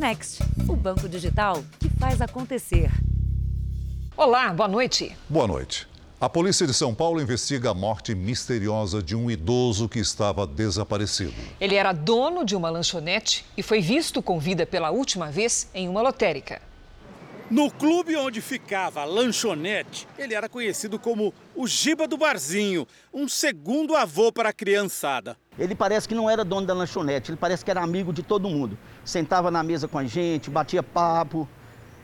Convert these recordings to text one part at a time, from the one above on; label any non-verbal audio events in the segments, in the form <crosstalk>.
Next, o banco digital que faz acontecer. Olá, boa noite. Boa noite. A polícia de São Paulo investiga a morte misteriosa de um idoso que estava desaparecido. Ele era dono de uma lanchonete e foi visto com vida pela última vez em uma lotérica. No clube onde ficava a lanchonete, ele era conhecido como o Giba do Barzinho, um segundo avô para a criançada. Ele parece que não era dono da lanchonete, ele parece que era amigo de todo mundo. Sentava na mesa com a gente, batia papo,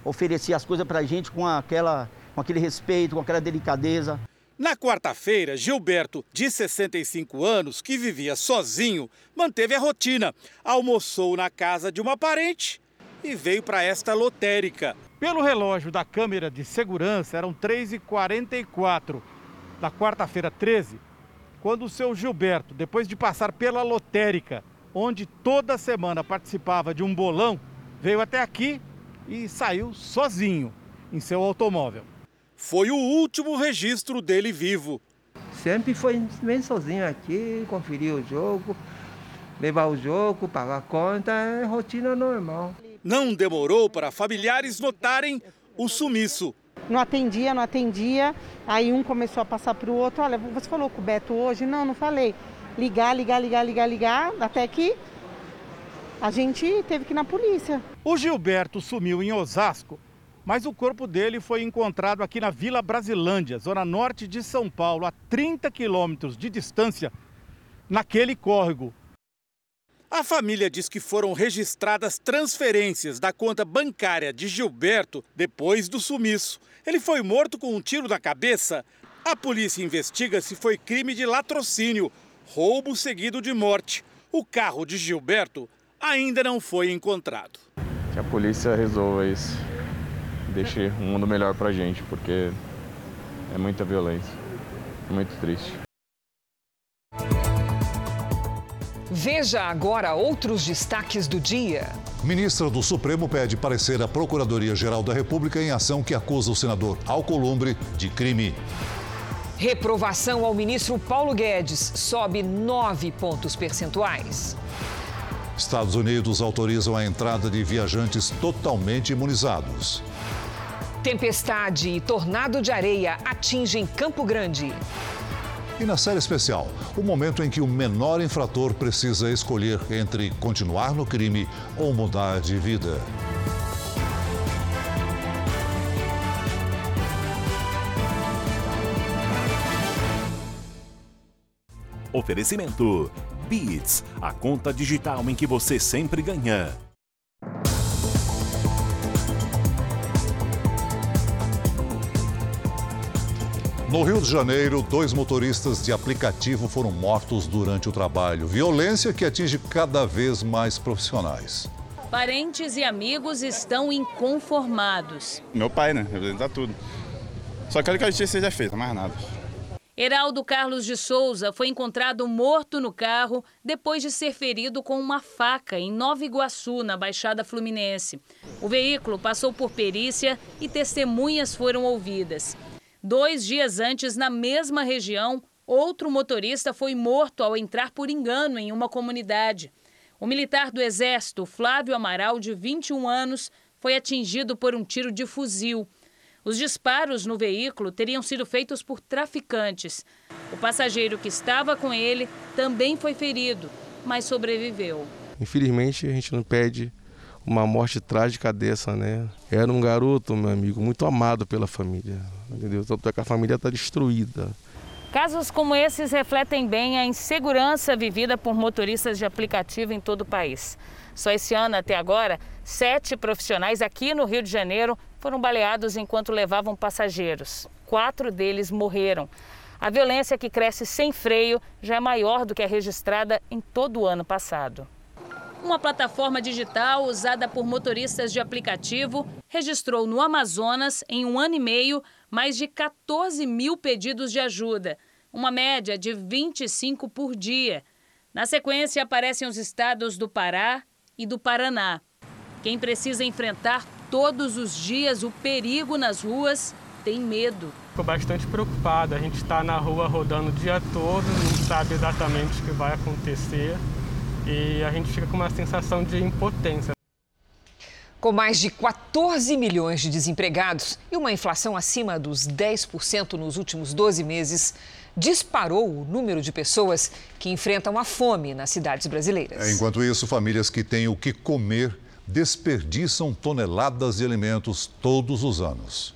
oferecia as coisas para a gente com aquela com aquele respeito, com aquela delicadeza. Na quarta-feira, Gilberto, de 65 anos, que vivia sozinho, manteve a rotina. Almoçou na casa de uma parente e veio para esta lotérica. Pelo relógio da câmera de segurança, eram 3h44 da quarta-feira 13, quando o seu Gilberto, depois de passar pela lotérica, onde toda semana participava de um bolão, veio até aqui e saiu sozinho em seu automóvel foi o último registro dele vivo. Sempre foi bem sozinho aqui, conferir o jogo, levar o jogo, pagar a conta, é rotina normal. Não demorou para familiares notarem o sumiço. Não atendia, não atendia. Aí um começou a passar para o outro. Olha, você falou com o Beto hoje? Não, não falei. Ligar, ligar, ligar, ligar, ligar, até que a gente teve que ir na polícia. O Gilberto sumiu em Osasco mas o corpo dele foi encontrado aqui na Vila Brasilândia, zona norte de São Paulo, a 30 quilômetros de distância, naquele córrego. A família diz que foram registradas transferências da conta bancária de Gilberto depois do sumiço. Ele foi morto com um tiro na cabeça. A polícia investiga se foi crime de latrocínio, roubo seguido de morte. O carro de Gilberto ainda não foi encontrado. Que a polícia resolva isso deixe um mundo melhor para a gente, porque é muita violência, muito triste. Veja agora outros destaques do dia. Ministra do Supremo pede parecer à Procuradoria-Geral da República em ação que acusa o senador Alcolumbre de crime. Reprovação ao ministro Paulo Guedes sobe nove pontos percentuais. Estados Unidos autorizam a entrada de viajantes totalmente imunizados. Tempestade e tornado de areia atingem Campo Grande. E na série especial, o momento em que o menor infrator precisa escolher entre continuar no crime ou mudar de vida. Oferecimento: Beats, a conta digital em que você sempre ganha. No Rio de Janeiro, dois motoristas de aplicativo foram mortos durante o trabalho. Violência que atinge cada vez mais profissionais. Parentes e amigos estão inconformados. Meu pai, né? Representa tudo. Só quero que a justiça seja feita, mais nada. Heraldo Carlos de Souza foi encontrado morto no carro depois de ser ferido com uma faca em Nova Iguaçu, na Baixada Fluminense. O veículo passou por perícia e testemunhas foram ouvidas. Dois dias antes, na mesma região, outro motorista foi morto ao entrar por engano em uma comunidade. O militar do Exército, Flávio Amaral, de 21 anos, foi atingido por um tiro de fuzil. Os disparos no veículo teriam sido feitos por traficantes. O passageiro que estava com ele também foi ferido, mas sobreviveu. Infelizmente, a gente não pede uma morte trágica dessa, né? Era um garoto, meu amigo, muito amado pela família, entendeu? Tanto é que a família está destruída. Casos como esses refletem bem a insegurança vivida por motoristas de aplicativo em todo o país. Só esse ano, até agora, sete profissionais aqui no Rio de Janeiro foram baleados enquanto levavam passageiros. Quatro deles morreram. A violência que cresce sem freio já é maior do que a registrada em todo o ano passado. Uma plataforma digital usada por motoristas de aplicativo registrou no Amazonas, em um ano e meio, mais de 14 mil pedidos de ajuda, uma média de 25 por dia. Na sequência, aparecem os estados do Pará e do Paraná. Quem precisa enfrentar todos os dias o perigo nas ruas tem medo. Estou bastante preocupada. A gente está na rua rodando o dia todo, não sabe exatamente o que vai acontecer e a gente fica com uma sensação de impotência. Com mais de 14 milhões de desempregados e uma inflação acima dos 10% nos últimos 12 meses, disparou o número de pessoas que enfrentam a fome nas cidades brasileiras. Enquanto isso, famílias que têm o que comer desperdiçam toneladas de alimentos todos os anos.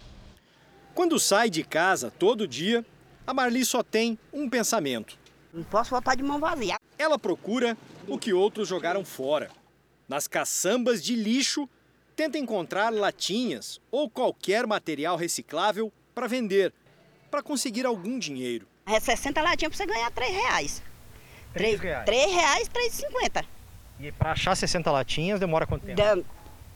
Quando sai de casa todo dia, a Marli só tem um pensamento. Não posso voltar de mão vazia. Ela procura o que outros jogaram fora. Nas caçambas de lixo, tenta encontrar latinhas ou qualquer material reciclável para vender, para conseguir algum dinheiro. É 60 latinhas para você ganhar 3 reais. 3 reais? 3 reais, 3,50. E para achar 60 latinhas demora quanto tempo?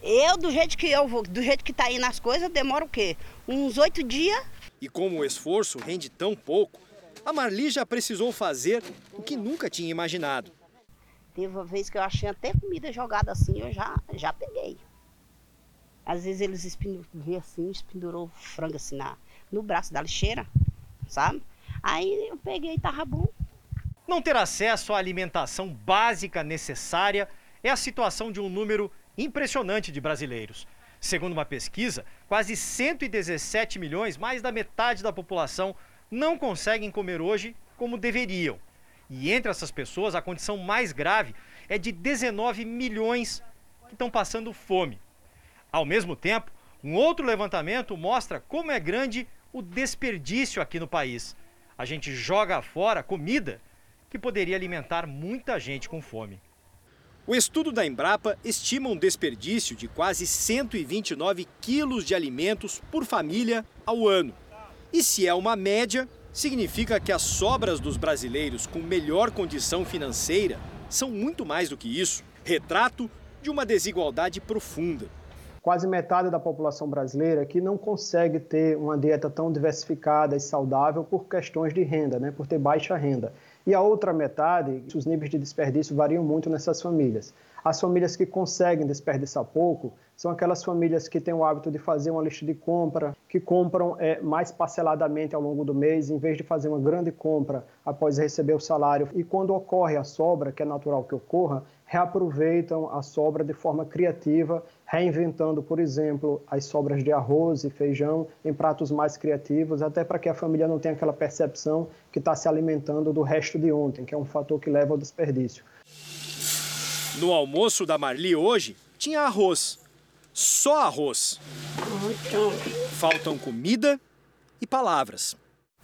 Eu, do jeito que eu vou, do jeito que tá indo as coisas, demora o quê? Uns oito dias. E como o esforço rende tão pouco, a Marli já precisou fazer o que nunca tinha imaginado. Teve uma vez que eu achei até comida jogada assim, eu já, já peguei. Às vezes eles espinduram assim, espendurou frango assim na, no braço da lixeira, sabe? Aí eu peguei e tava bom. Não ter acesso à alimentação básica necessária é a situação de um número impressionante de brasileiros. Segundo uma pesquisa, quase 117 milhões, mais da metade da população, não conseguem comer hoje como deveriam. E entre essas pessoas, a condição mais grave é de 19 milhões que estão passando fome. Ao mesmo tempo, um outro levantamento mostra como é grande o desperdício aqui no país. A gente joga fora comida que poderia alimentar muita gente com fome. O estudo da Embrapa estima um desperdício de quase 129 quilos de alimentos por família ao ano. E se é uma média, significa que as sobras dos brasileiros com melhor condição financeira são muito mais do que isso retrato de uma desigualdade profunda. Quase metade da população brasileira que não consegue ter uma dieta tão diversificada e saudável por questões de renda, né, por ter baixa renda. E a outra metade, os níveis de desperdício variam muito nessas famílias. As famílias que conseguem desperdiçar pouco são aquelas famílias que têm o hábito de fazer uma lista de compra, que compram é, mais parceladamente ao longo do mês, em vez de fazer uma grande compra após receber o salário. E quando ocorre a sobra, que é natural que ocorra, reaproveitam a sobra de forma criativa, reinventando, por exemplo, as sobras de arroz e feijão em pratos mais criativos, até para que a família não tenha aquela percepção que está se alimentando do resto de ontem, que é um fator que leva ao desperdício. No almoço da Marli hoje, tinha arroz. Só arroz. Faltam comida e palavras.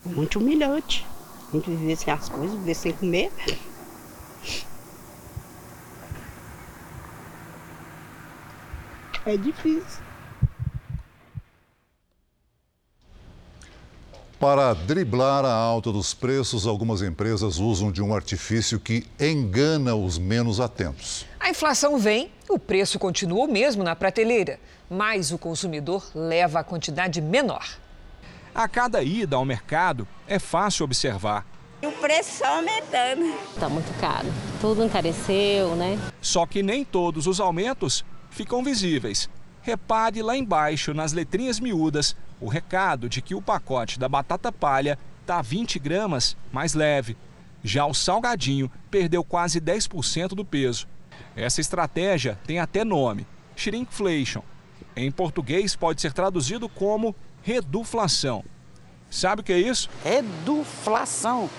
Muito humilhante. A gente viver sem as coisas, viver sem comer. É difícil. Para driblar a alta dos preços, algumas empresas usam de um artifício que engana os menos atentos. A inflação vem, o preço continua o mesmo na prateleira, mas o consumidor leva a quantidade menor. A cada ida ao mercado, é fácil observar. E o preço só aumentando. Está muito caro, tudo encareceu, né? Só que nem todos os aumentos ficam visíveis. Repare lá embaixo, nas letrinhas miúdas, o recado de que o pacote da batata palha está 20 gramas mais leve. Já o salgadinho perdeu quase 10% do peso. Essa estratégia tem até nome: shrinkflation. Em português pode ser traduzido como reduflação. Sabe o que é isso? Reduflação.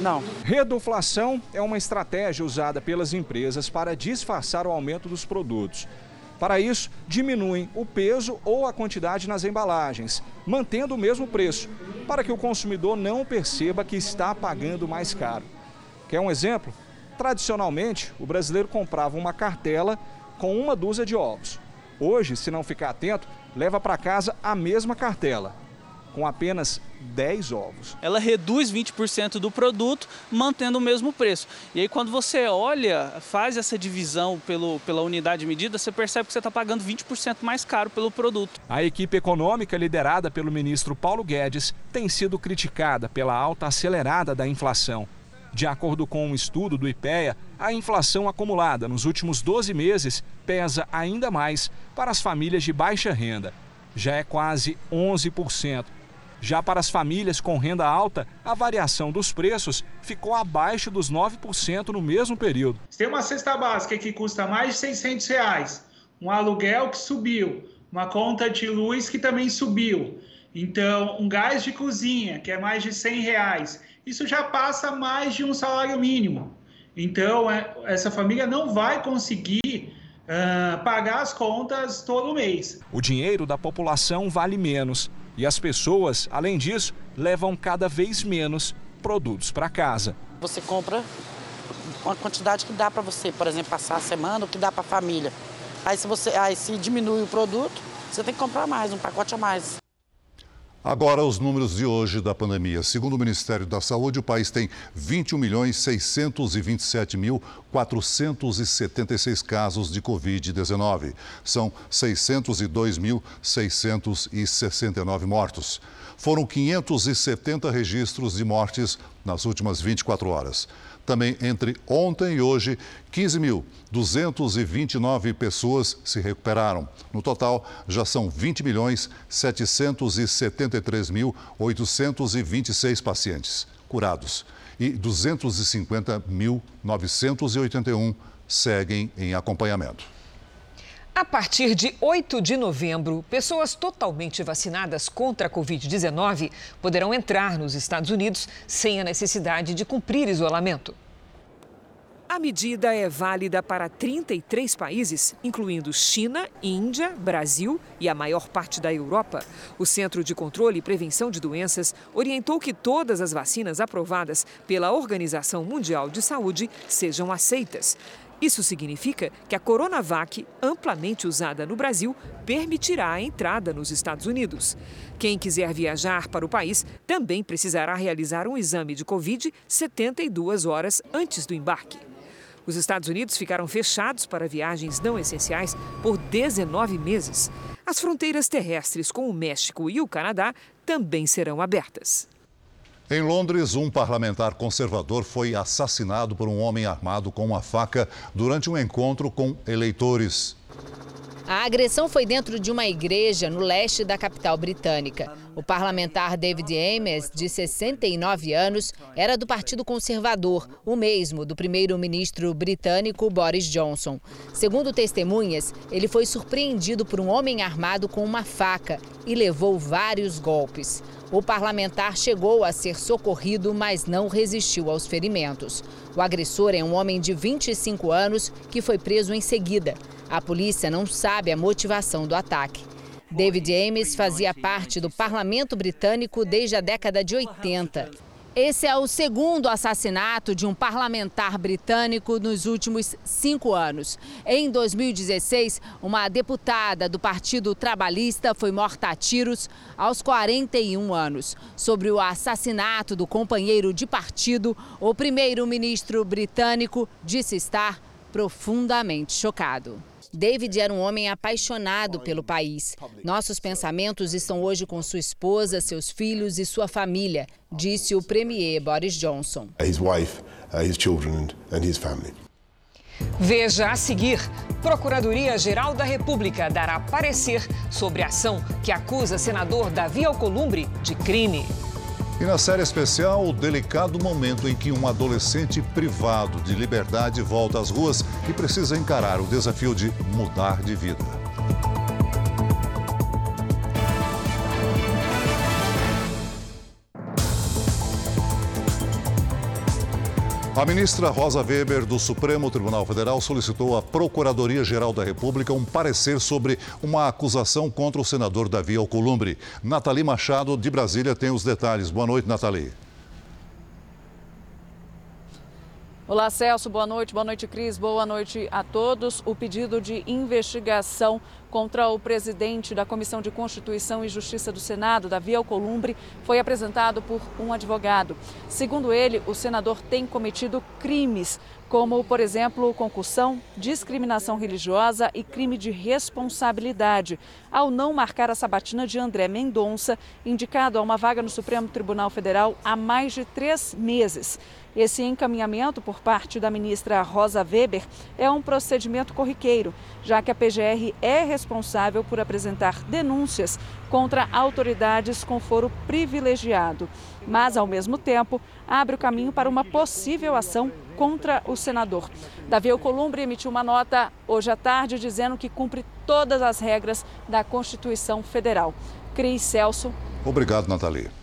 Não. Reduflação é uma estratégia usada pelas empresas para disfarçar o aumento dos produtos. Para isso, diminuem o peso ou a quantidade nas embalagens, mantendo o mesmo preço, para que o consumidor não perceba que está pagando mais caro. Quer um exemplo? Tradicionalmente, o brasileiro comprava uma cartela com uma dúzia de ovos. Hoje, se não ficar atento, leva para casa a mesma cartela, com apenas 10 ovos. Ela reduz 20% do produto, mantendo o mesmo preço. E aí, quando você olha, faz essa divisão pelo, pela unidade de medida, você percebe que você está pagando 20% mais caro pelo produto. A equipe econômica, liderada pelo ministro Paulo Guedes, tem sido criticada pela alta acelerada da inflação. De acordo com um estudo do IPEA, a inflação acumulada nos últimos 12 meses pesa ainda mais para as famílias de baixa renda. Já é quase 11%. Já para as famílias com renda alta, a variação dos preços ficou abaixo dos 9% no mesmo período. Se tem uma cesta básica que custa mais de 600 reais, um aluguel que subiu, uma conta de luz que também subiu. Então, um gás de cozinha, que é mais de 100 reais, isso já passa mais de um salário mínimo. Então, é, essa família não vai conseguir uh, pagar as contas todo mês. O dinheiro da população vale menos e as pessoas, além disso, levam cada vez menos produtos para casa. Você compra uma quantidade que dá para você, por exemplo, passar a semana, o que dá para a família. Aí se você, aí se diminui o produto, você tem que comprar mais, um pacote a mais. Agora, os números de hoje da pandemia. Segundo o Ministério da Saúde, o país tem 21 milhões 627 mil 476 casos de Covid-19. São 602 mil 669 mortos. Foram 570 registros de mortes nas últimas 24 horas. Também entre ontem e hoje, 15.229 pessoas se recuperaram. No total, já são 20 milhões 773 mil 826 pacientes curados e 250.981 seguem em acompanhamento. A partir de 8 de novembro, pessoas totalmente vacinadas contra a Covid-19 poderão entrar nos Estados Unidos sem a necessidade de cumprir isolamento. A medida é válida para 33 países, incluindo China, Índia, Brasil e a maior parte da Europa. O Centro de Controle e Prevenção de Doenças orientou que todas as vacinas aprovadas pela Organização Mundial de Saúde sejam aceitas. Isso significa que a Coronavac, amplamente usada no Brasil, permitirá a entrada nos Estados Unidos. Quem quiser viajar para o país também precisará realizar um exame de Covid 72 horas antes do embarque. Os Estados Unidos ficaram fechados para viagens não essenciais por 19 meses. As fronteiras terrestres com o México e o Canadá também serão abertas. Em Londres, um parlamentar conservador foi assassinado por um homem armado com uma faca durante um encontro com eleitores. A agressão foi dentro de uma igreja no leste da capital britânica. O parlamentar David Ames, de 69 anos, era do Partido Conservador, o mesmo do primeiro-ministro britânico Boris Johnson. Segundo testemunhas, ele foi surpreendido por um homem armado com uma faca e levou vários golpes. O parlamentar chegou a ser socorrido, mas não resistiu aos ferimentos. O agressor é um homem de 25 anos que foi preso em seguida. A polícia não sabe a motivação do ataque. David Ames fazia parte do parlamento britânico desde a década de 80. Esse é o segundo assassinato de um parlamentar britânico nos últimos cinco anos. Em 2016, uma deputada do Partido Trabalhista foi morta a tiros aos 41 anos. Sobre o assassinato do companheiro de partido, o primeiro-ministro britânico disse estar profundamente chocado. David era um homem apaixonado pelo país. Nossos pensamentos estão hoje com sua esposa, seus filhos e sua família, disse o premier Boris Johnson. His wife, uh, his children and his family. Veja a seguir: Procuradoria-Geral da República dará parecer sobre a ação que acusa senador Davi Alcolumbre de crime. E na série especial, o delicado momento em que um adolescente privado de liberdade volta às ruas e precisa encarar o desafio de mudar de vida. A ministra Rosa Weber, do Supremo Tribunal Federal, solicitou à Procuradoria-Geral da República um parecer sobre uma acusação contra o senador Davi Alcolumbre. Nathalie Machado, de Brasília, tem os detalhes. Boa noite, Nathalie. Olá, Celso. Boa noite. Boa noite, Cris. Boa noite a todos. O pedido de investigação contra o presidente da Comissão de Constituição e Justiça do Senado, Davi Alcolumbre, foi apresentado por um advogado. Segundo ele, o senador tem cometido crimes como, por exemplo, concussão, discriminação religiosa e crime de responsabilidade, ao não marcar a sabatina de André Mendonça, indicado a uma vaga no Supremo Tribunal Federal há mais de três meses. Esse encaminhamento por parte da ministra Rosa Weber é um procedimento corriqueiro, já que a PGR é responsável por apresentar denúncias contra autoridades com foro privilegiado. mas, ao mesmo tempo, abre o caminho para uma possível ação contra o senador. Davi Alcolumbre emitiu uma nota hoje à tarde dizendo que cumpre todas as regras da Constituição Federal. Cris Celso. Obrigado, Nathalie.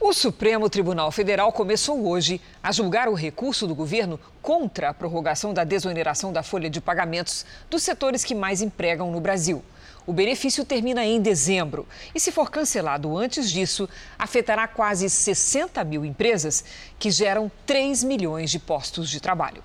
O Supremo Tribunal Federal começou hoje a julgar o recurso do governo contra a prorrogação da desoneração da folha de pagamentos dos setores que mais empregam no Brasil. O benefício termina em dezembro e, se for cancelado antes disso, afetará quase 60 mil empresas que geram 3 milhões de postos de trabalho.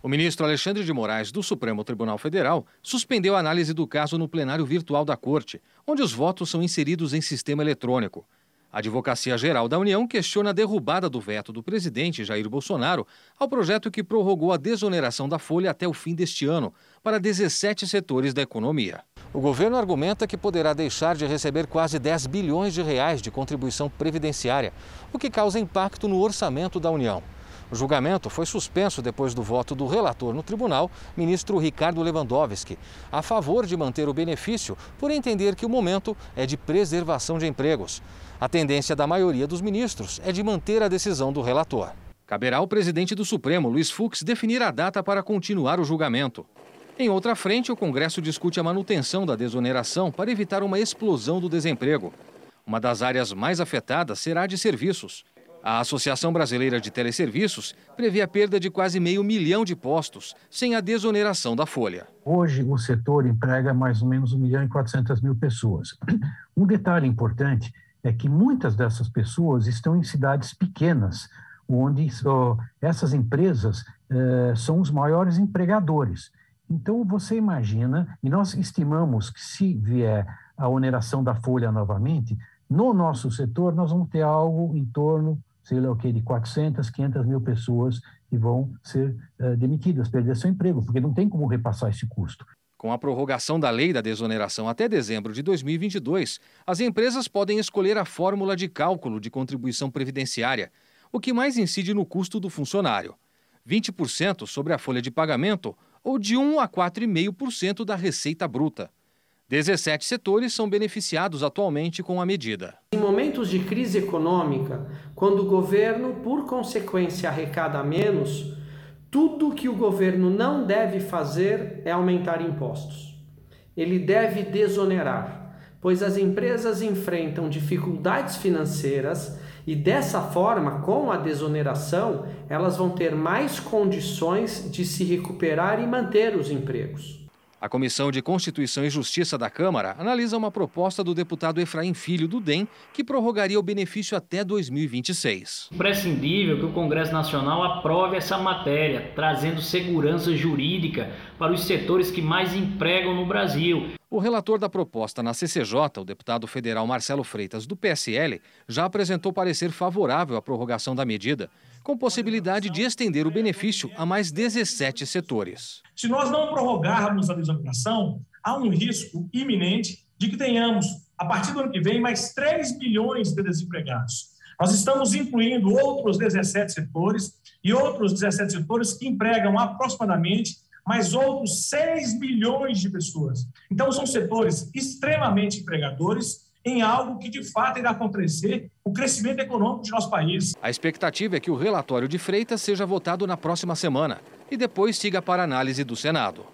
O ministro Alexandre de Moraes, do Supremo Tribunal Federal, suspendeu a análise do caso no plenário virtual da Corte, onde os votos são inseridos em sistema eletrônico. A Advocacia Geral da União questiona a derrubada do veto do presidente Jair Bolsonaro ao projeto que prorrogou a desoneração da folha até o fim deste ano para 17 setores da economia. O governo argumenta que poderá deixar de receber quase 10 bilhões de reais de contribuição previdenciária, o que causa impacto no orçamento da União. O julgamento foi suspenso depois do voto do relator no tribunal, ministro Ricardo Lewandowski, a favor de manter o benefício por entender que o momento é de preservação de empregos. A tendência da maioria dos ministros é de manter a decisão do relator. Caberá ao presidente do Supremo, Luiz Fux, definir a data para continuar o julgamento. Em outra frente, o Congresso discute a manutenção da desoneração para evitar uma explosão do desemprego. Uma das áreas mais afetadas será a de serviços. A Associação Brasileira de Teleserviços prevê a perda de quase meio milhão de postos sem a desoneração da folha. Hoje, o setor emprega mais ou menos 1 milhão e 400 mil pessoas. <clears throat> Um detalhe importante é que muitas dessas pessoas estão em cidades pequenas, onde essas empresas eh, são os maiores empregadores. Então, você imagina, e nós estimamos que se vier a oneração da folha novamente, no nosso setor nós vamos ter algo em torno, sei lá o que, de 400, 500 mil pessoas que vão ser uh, demitidas, perder seu emprego, porque não tem como repassar esse custo. Com a prorrogação da lei da desoneração até dezembro de 2022, as empresas podem escolher a fórmula de cálculo de contribuição previdenciária, o que mais incide no custo do funcionário. 20% sobre a folha de pagamento ou de 1 a 4,5% da receita bruta. 17 setores são beneficiados atualmente com a medida. Em momentos de crise econômica, quando o governo, por consequência, arrecada menos, tudo que o governo não deve fazer é aumentar impostos. Ele deve desonerar, pois as empresas enfrentam dificuldades financeiras e dessa forma, com a desoneração, elas vão ter mais condições de se recuperar e manter os empregos. A Comissão de Constituição e Justiça da Câmara analisa uma proposta do deputado Efraim Filho do DEM que prorrogaria o benefício até 2026. Imprescindível que o Congresso Nacional aprove essa matéria, trazendo segurança jurídica para os setores que mais empregam no Brasil. O relator da proposta na CCJ, o deputado federal Marcelo Freitas, do PSL, já apresentou parecer favorável à prorrogação da medida com possibilidade de estender o benefício a mais 17 setores. Se nós não prorrogarmos a desoneração, há um risco iminente de que tenhamos, a partir do ano que vem, mais 3 milhões de desempregados. Nós estamos incluindo outros 17 setores e outros 17 setores que empregam aproximadamente mais outros 6 milhões de pessoas. Então, são setores extremamente empregadores em algo que de fato irá acontecer o crescimento econômico de nosso país. A expectativa é que o relatório de Freitas seja votado na próxima semana e depois siga para análise do Senado.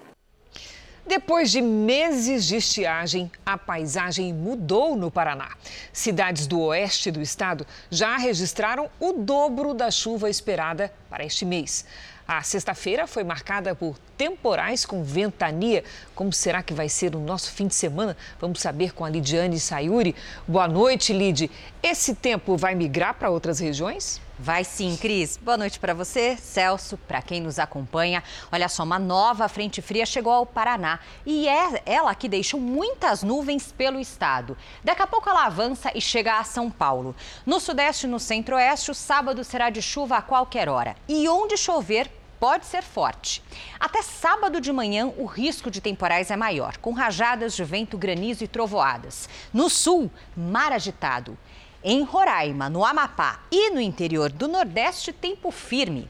Depois de meses de estiagem, a paisagem mudou no Paraná. Cidades do oeste do estado já registraram o dobro da chuva esperada para este mês. A sexta-feira foi marcada por temporais com ventania. Como será que vai ser o nosso fim de semana? Vamos saber com a Lidiane Sayuri. Boa noite, Lid. Esse tempo vai migrar para outras regiões? Vai sim, Cris. Boa noite para você, Celso, para quem nos acompanha. Olha só, uma nova frente fria chegou ao Paraná e é ela que deixou muitas nuvens pelo estado. Daqui a pouco ela avança e chega a São Paulo. No sudeste e no centro-oeste, o sábado será de chuva a qualquer hora. E onde chover, pode ser forte. Até sábado de manhã, o risco de temporais é maior, com rajadas de vento, granizo e trovoadas. No sul, mar agitado. Em Roraima, no Amapá e no interior do Nordeste, tempo firme.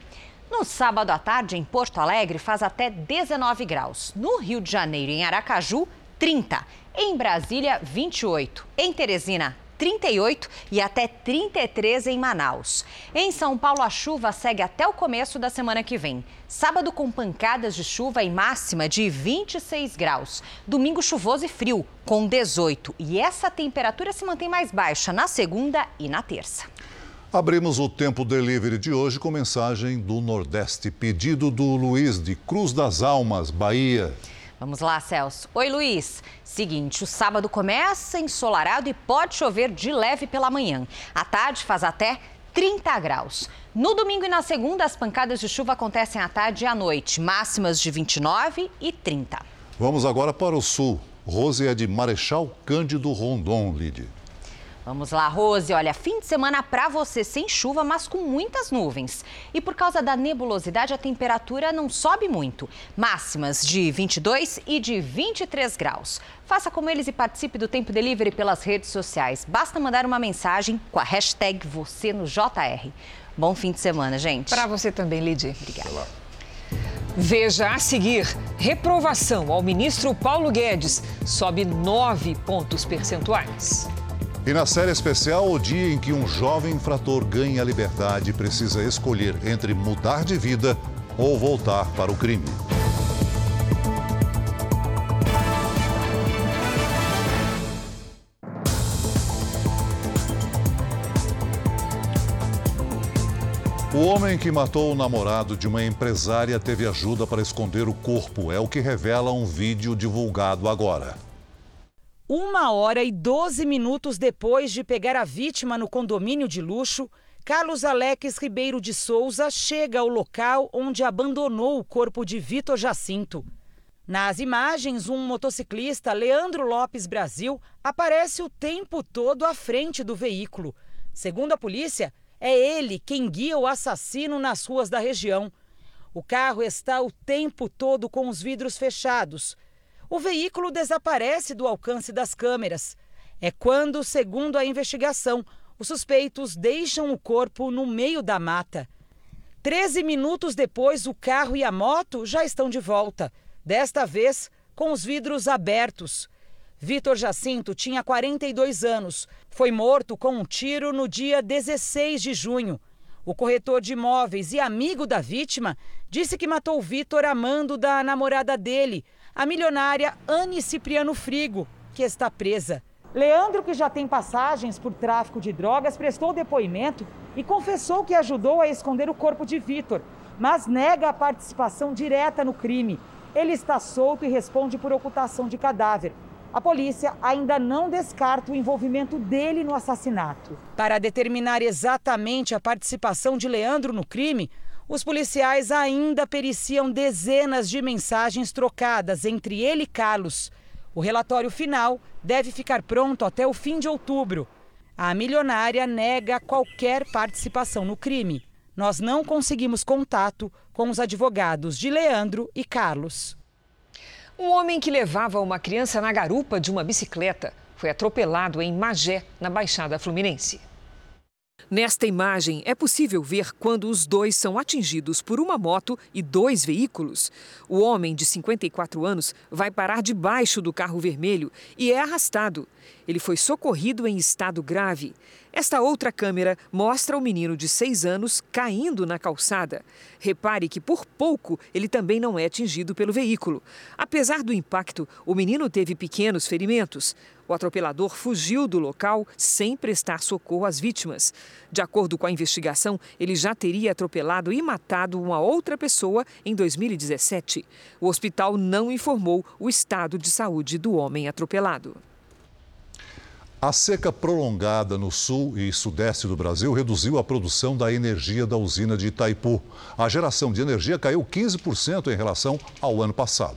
No sábado à tarde, em Porto Alegre, faz até 19 graus. No Rio de Janeiro, em Aracaju, 30. Em Brasília, 28. Em Teresina, 38 e até 33 em Manaus. Em São Paulo, a chuva segue até o começo da semana que vem. Sábado com pancadas de chuva e máxima de 26 graus. Domingo chuvoso e frio, com 18. E essa temperatura se mantém mais baixa na segunda e na terça. Abrimos o Tempo Delivery de hoje com mensagem do Nordeste. Pedido do Luiz de Cruz das Almas, Bahia. Vamos lá, Celso. Oi, Luiz. Seguinte, o sábado começa ensolarado e pode chover de leve pela manhã. À tarde faz até 30 graus. No domingo e na segunda, as pancadas de chuva acontecem à tarde e à noite, máximas de 29 e 30. Vamos agora para o sul. Rose é de Marechal Cândido Rondon, Lide. Vamos lá, Rose. Olha, fim de semana para você sem chuva, mas com muitas nuvens. E por causa da nebulosidade, a temperatura não sobe muito. Máximas de 22 e de 23 graus. Faça como eles e participe do Tempo Delivery pelas redes sociais. Basta mandar uma mensagem com a hashtag você no JR. Bom fim de semana, gente. Para você também, Lidy. Obrigada. Veja a seguir: reprovação ao ministro Paulo Guedes sobe nove pontos percentuais. E na série especial, o dia em que um jovem infrator ganha a liberdade e precisa escolher entre mudar de vida ou voltar para o crime. O homem que matou o namorado de uma empresária teve ajuda para esconder o corpo. É o que revela um vídeo divulgado agora. Uma hora e 12 minutos depois de pegar a vítima no condomínio de luxo, Carlos Alex Ribeiro de Souza chega ao local onde abandonou o corpo de Vitor Jacinto. Nas imagens, um motociclista, Leandro Lopes Brasil, aparece o tempo todo à frente do veículo. Segundo a polícia, é ele quem guia o assassino nas ruas da região. O carro está o tempo todo com os vidros fechados. O veículo desaparece do alcance das câmeras. É quando, segundo a investigação, os suspeitos deixam o corpo no meio da mata. Treze minutos depois, o carro e a moto já estão de volta, desta vez com os vidros abertos. Vitor Jacinto tinha 42 anos. Foi morto com um tiro no dia 16 de junho. O corretor de imóveis e amigo da vítima disse que matou Vitor amando da namorada dele, a milionária Anne Cipriano Frigo, que está presa. Leandro, que já tem passagens por tráfico de drogas, prestou depoimento e confessou que ajudou a esconder o corpo de Vitor, mas nega a participação direta no crime. Ele está solto e responde por ocultação de cadáver. A polícia ainda não descarta o envolvimento dele no assassinato. Para determinar exatamente a participação de Leandro no crime, os policiais ainda periciam dezenas de mensagens trocadas entre ele e Carlos. O relatório final deve ficar pronto até o fim de outubro. A milionária nega qualquer participação no crime. Nós não conseguimos contato com os advogados de Leandro e Carlos. Um homem que levava uma criança na garupa de uma bicicleta foi atropelado em Magé, na Baixada Fluminense. Nesta imagem, é possível ver quando os dois são atingidos por uma moto e dois veículos. O homem, de 54 anos, vai parar debaixo do carro vermelho e é arrastado. Ele foi socorrido em estado grave. Esta outra câmera mostra o menino de 6 anos caindo na calçada. Repare que por pouco ele também não é atingido pelo veículo. Apesar do impacto, o menino teve pequenos ferimentos. O atropelador fugiu do local sem prestar socorro às vítimas. De acordo com a investigação, ele já teria atropelado e matado uma outra pessoa em 2017. O hospital não informou o estado de saúde do homem atropelado. A seca prolongada no sul e sudeste do Brasil reduziu a produção da energia da usina de Itaipu. A geração de energia caiu 15% em relação ao ano passado.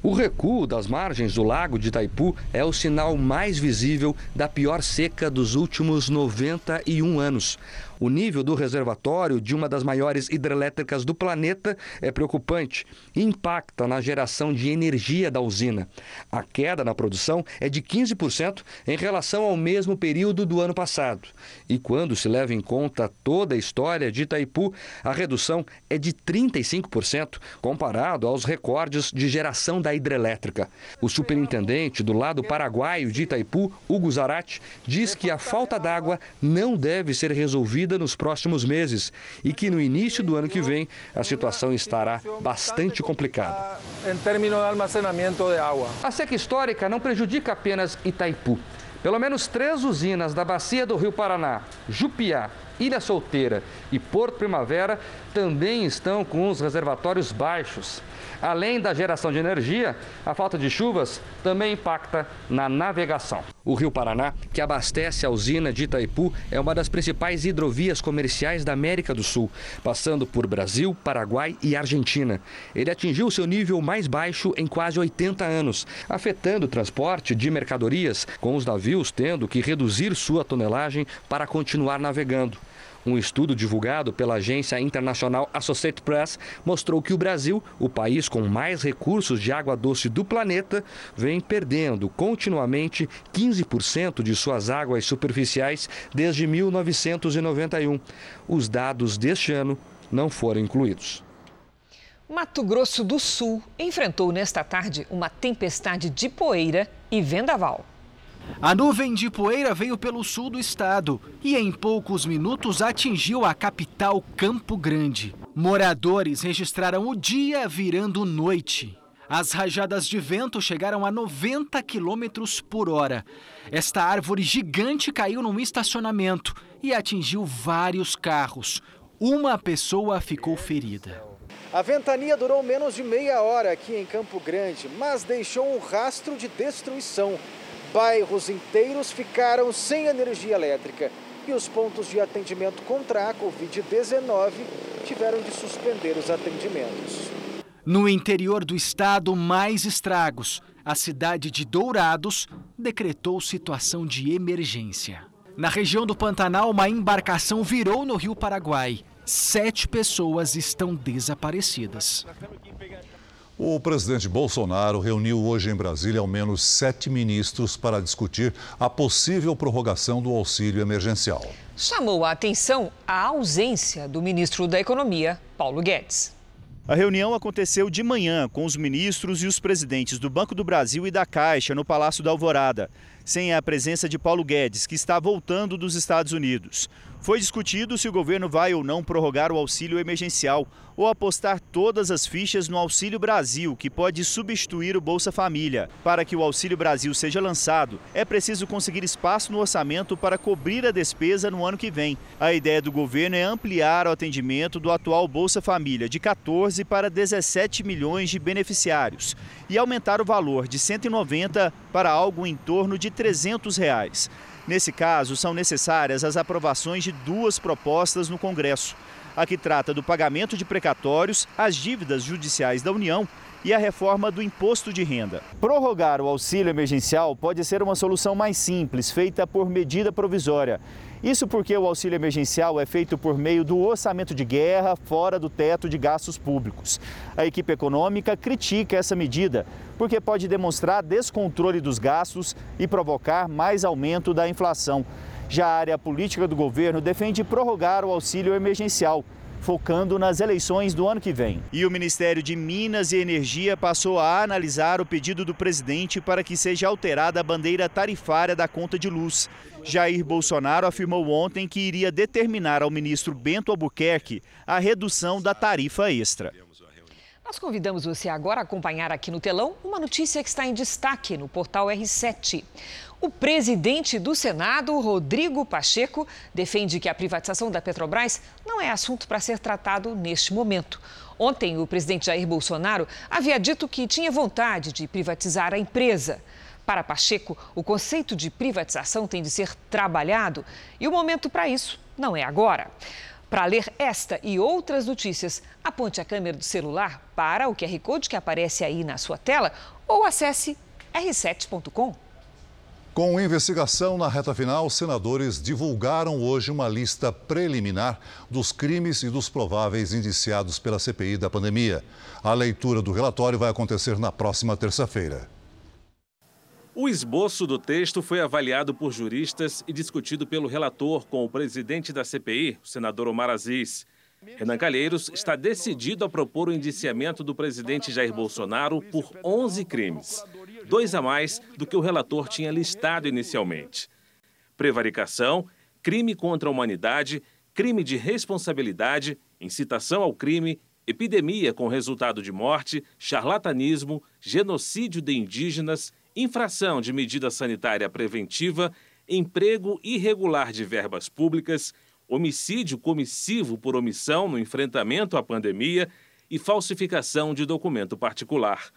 O recuo das margens do lago de Itaipu é o sinal mais visível da pior seca dos últimos 91 anos. O nível do reservatório de uma das maiores hidrelétricas do planeta é preocupante e impacta na geração de energia da usina. A queda na produção é de 15% em relação ao mesmo período do ano passado. E quando se leva em conta toda a história de Itaipu, a redução é de 35% comparado aos recordes de geração da hidrelétrica. O superintendente do lado paraguaio de Itaipu, Hugo Zarate, diz que a falta d'água não deve ser resolvida nos próximos meses e que no início do ano que vem a situação estará bastante complicada. Em termos de armazenamento de água. A seca histórica não prejudica apenas Itaipu. Pelo menos três usinas da bacia do Rio Paraná, Jupiá, Ilha Solteira e Porto Primavera também estão com os reservatórios baixos. Além da geração de energia, a falta de chuvas também impacta na navegação. O Rio Paraná, que abastece a usina de Itaipu, é uma das principais hidrovias comerciais da América do Sul, passando por Brasil, Paraguai e Argentina. Ele atingiu seu nível mais baixo em quase 80 anos, afetando o transporte de mercadorias, com os navios tendo que reduzir sua tonelagem para continuar navegando. Um estudo divulgado pela agência internacional Associated Press mostrou que o Brasil, o país com mais recursos de água doce do planeta, vem perdendo continuamente 15% de suas águas superficiais desde 1991. Os dados deste ano não foram incluídos. Mato Grosso do Sul enfrentou nesta tarde uma tempestade de poeira e vendaval. A nuvem de poeira veio pelo sul do estado e em poucos minutos atingiu a capital Campo Grande. Moradores registraram o dia virando noite. As rajadas de vento chegaram a 90 quilômetros por hora. Esta árvore gigante caiu num estacionamento e atingiu vários carros. Uma pessoa ficou ferida. A ventania durou menos de meia hora aqui em Campo Grande, mas deixou um rastro de destruição. Bairros inteiros ficaram sem energia elétrica e os pontos de atendimento contra a Covid-19 tiveram de suspender os atendimentos. No interior do estado, mais estragos. A cidade de Dourados decretou situação de emergência. Na região do Pantanal, uma embarcação virou no Rio Paraguai. Sete pessoas estão desaparecidas. O presidente Bolsonaro reuniu hoje em Brasília ao menos sete ministros para discutir a possível prorrogação do auxílio emergencial. Chamou a atenção a ausência do ministro da Economia, Paulo Guedes. A reunião aconteceu de manhã com os ministros e os presidentes do Banco do Brasil e da Caixa no Palácio da Alvorada, sem a presença de Paulo Guedes, que está voltando dos Estados Unidos. Foi discutido se o governo vai ou não prorrogar o auxílio emergencial ou apostar todas as fichas no Auxílio Brasil, que pode substituir o Bolsa Família. Para que o Auxílio Brasil seja lançado, é preciso conseguir espaço no orçamento para cobrir a despesa no ano que vem. A ideia do governo é ampliar o atendimento do atual Bolsa Família de 14 para 17 milhões de beneficiários e aumentar o valor de 190 para algo em torno de 300 reais. Nesse caso, são necessárias as aprovações de duas propostas no Congresso. A que trata do pagamento de precatórios, as dívidas judiciais da União e a reforma do imposto de renda. Prorrogar o auxílio emergencial pode ser uma solução mais simples, feita por medida provisória. Isso porque o auxílio emergencial é feito por meio do orçamento de guerra fora do teto de gastos públicos. A equipe econômica critica essa medida porque pode demonstrar descontrole dos gastos e provocar mais aumento da inflação. Já a área política do governo defende prorrogar o auxílio emergencial focando nas eleições do ano que vem. E o Ministério de Minas e Energia passou a analisar o pedido do presidente para que seja alterada a bandeira tarifária da conta de luz. Jair Bolsonaro afirmou ontem que iria determinar ao ministro Bento Albuquerque a redução da tarifa extra. Nós convidamos você agora a acompanhar aqui no telão uma notícia que está em destaque no portal R7. O presidente do Senado, Rodrigo Pacheco, defende que a privatização da Petrobras não é assunto para ser tratado neste momento. Ontem, o presidente Jair Bolsonaro havia dito que tinha vontade de privatizar a empresa. Para Pacheco, o conceito de privatização tem de ser trabalhado e o momento para isso não é agora. Para ler esta e outras notícias, aponte a câmera do celular para o QR Code que aparece aí na sua tela ou acesse r7.com. Com investigação na reta final, senadores divulgaram hoje uma lista preliminar dos crimes e dos prováveis indiciados pela CPI da pandemia. A leitura do relatório vai acontecer na próxima terça-feira. O esboço do texto foi avaliado por juristas e discutido pelo relator com o presidente da CPI, o senador Omar Aziz. Renan Calheiros está decidido a propor o indiciamento do presidente Jair Bolsonaro por 11 crimes, dois a mais do que o relator tinha listado inicialmente. Prevaricação, crime contra a humanidade, crime de responsabilidade, incitação ao crime, epidemia com resultado de morte, charlatanismo, genocídio de indígenas, infração de medida sanitária preventiva, emprego irregular de verbas públicas, homicídio comissivo por omissão no enfrentamento à pandemia e falsificação de documento particular.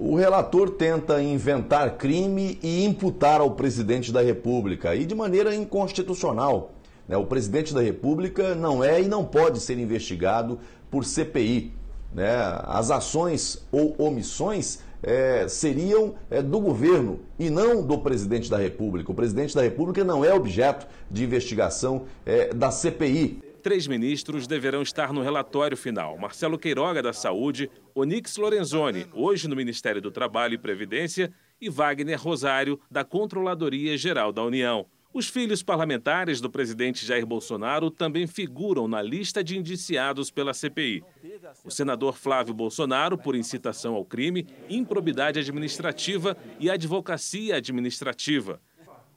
O relator tenta inventar crime e imputar ao presidente da República, e de maneira inconstitucional. Né? O presidente da República não é e não pode ser investigado por CPI. Né? As ações ou omissões é, seriam é, do governo e não do presidente da República. O presidente da República não é objeto de investigação é, da CPI. Três ministros deverão estar no relatório final: Marcelo Queiroga, da Saúde, Onix Lorenzoni, hoje no Ministério do Trabalho e Previdência, e Wagner Rosário, da Controladoria Geral da União. Os filhos parlamentares do presidente Jair Bolsonaro também figuram na lista de indiciados pela CPI. O senador Flávio Bolsonaro, por incitação ao crime, improbidade administrativa e advocacia administrativa.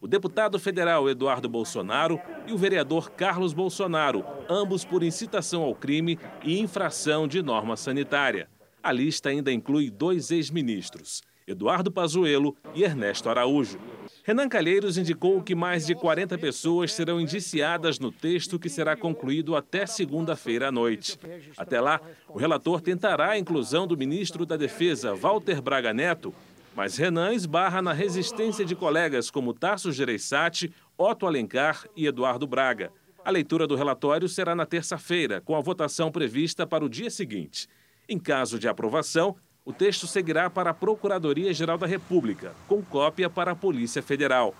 O deputado federal Eduardo Bolsonaro e o vereador Carlos Bolsonaro, ambos por incitação ao crime e infração de norma sanitária. A lista ainda inclui dois ex-ministros, Eduardo Pazuello e Ernesto Araújo. Renan Calheiros indicou que mais de 40 pessoas serão indiciadas no texto que será concluído até segunda-feira à noite. Até lá, o relator tentará a inclusão do ministro da Defesa, Walter Braga Neto, mas Renan esbarra na resistência de colegas como Tarso Gereissati, Otto Alencar e Eduardo Braga. A leitura do relatório será na terça-feira, com a votação prevista para o dia seguinte. Em caso de aprovação, o texto seguirá para a Procuradoria-Geral da República, com cópia para a Polícia Federal.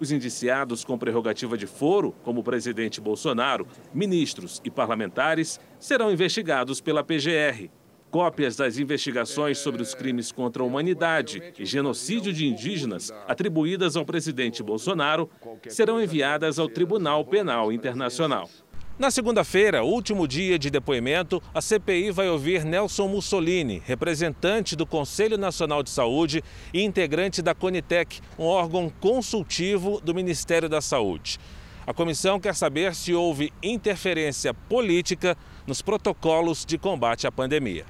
Os indiciados com prerrogativa de foro, como o presidente Bolsonaro, ministros e parlamentares, serão investigados pela PGR. Cópias das investigações sobre os crimes contra a humanidade e genocídio de indígenas atribuídas ao presidente Bolsonaro serão enviadas ao Tribunal Penal Internacional. Na segunda-feira, último dia de depoimento, a CPI vai ouvir Nelson Mussolini, representante do Conselho Nacional de Saúde e integrante da Conitec, um órgão consultivo do Ministério da Saúde. A comissão quer saber se houve interferência política nos protocolos de combate à pandemia.